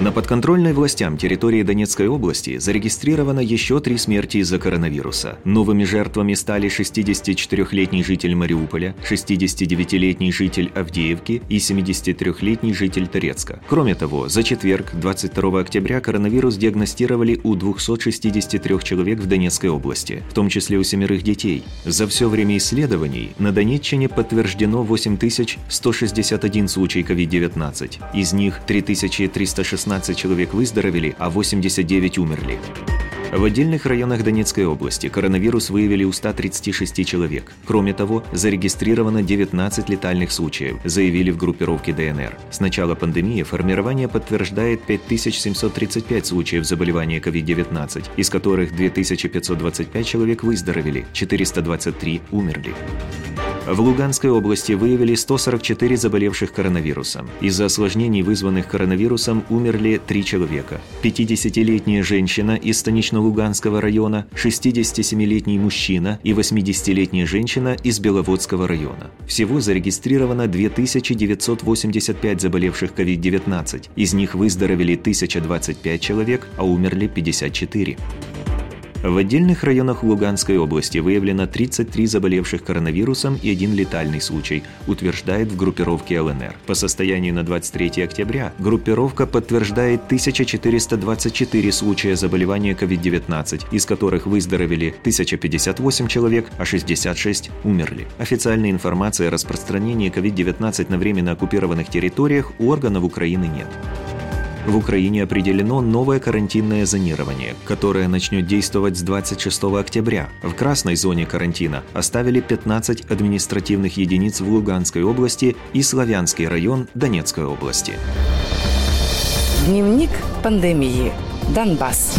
На подконтрольной властям территории Донецкой области зарегистрировано еще три смерти из-за коронавируса. Новыми жертвами стали 64-летний житель Мариуполя, 69-летний житель Авдеевки и 73-летний житель Торецка. Кроме того, за четверг, 22 октября, коронавирус диагностировали у 263 человек в Донецкой области, в том числе у семерых детей. За все время исследований на Донеччине подтверждено 8161 случай COVID-19. Из них 3316 16 человек выздоровели, а 89 умерли. В отдельных районах Донецкой области коронавирус выявили у 136 человек. Кроме того, зарегистрировано 19 летальных случаев, заявили в группировке ДНР. С начала пандемии формирование подтверждает 5735 случаев заболевания COVID-19, из которых 2525 человек выздоровели, 423 умерли. В Луганской области выявили 144 заболевших коронавирусом. Из-за осложнений, вызванных коронавирусом, умерли три человека. 50-летняя женщина из Станично-Луганского района, 67-летний мужчина и 80-летняя женщина из Беловодского района. Всего зарегистрировано 2985 заболевших COVID-19. Из них выздоровели 1025 человек, а умерли 54. В отдельных районах Луганской области выявлено 33 заболевших коронавирусом и один летальный случай, утверждает в группировке ЛНР. По состоянию на 23 октября группировка подтверждает 1424 случая заболевания COVID-19, из которых выздоровели 1058 человек, а 66 умерли. Официальной информации о распространении COVID-19 на временно оккупированных территориях у органов Украины нет. В Украине определено новое карантинное зонирование, которое начнет действовать с 26 октября. В красной зоне карантина оставили 15 административных единиц в Луганской области и Славянский район Донецкой области. Дневник пандемии. Донбасс.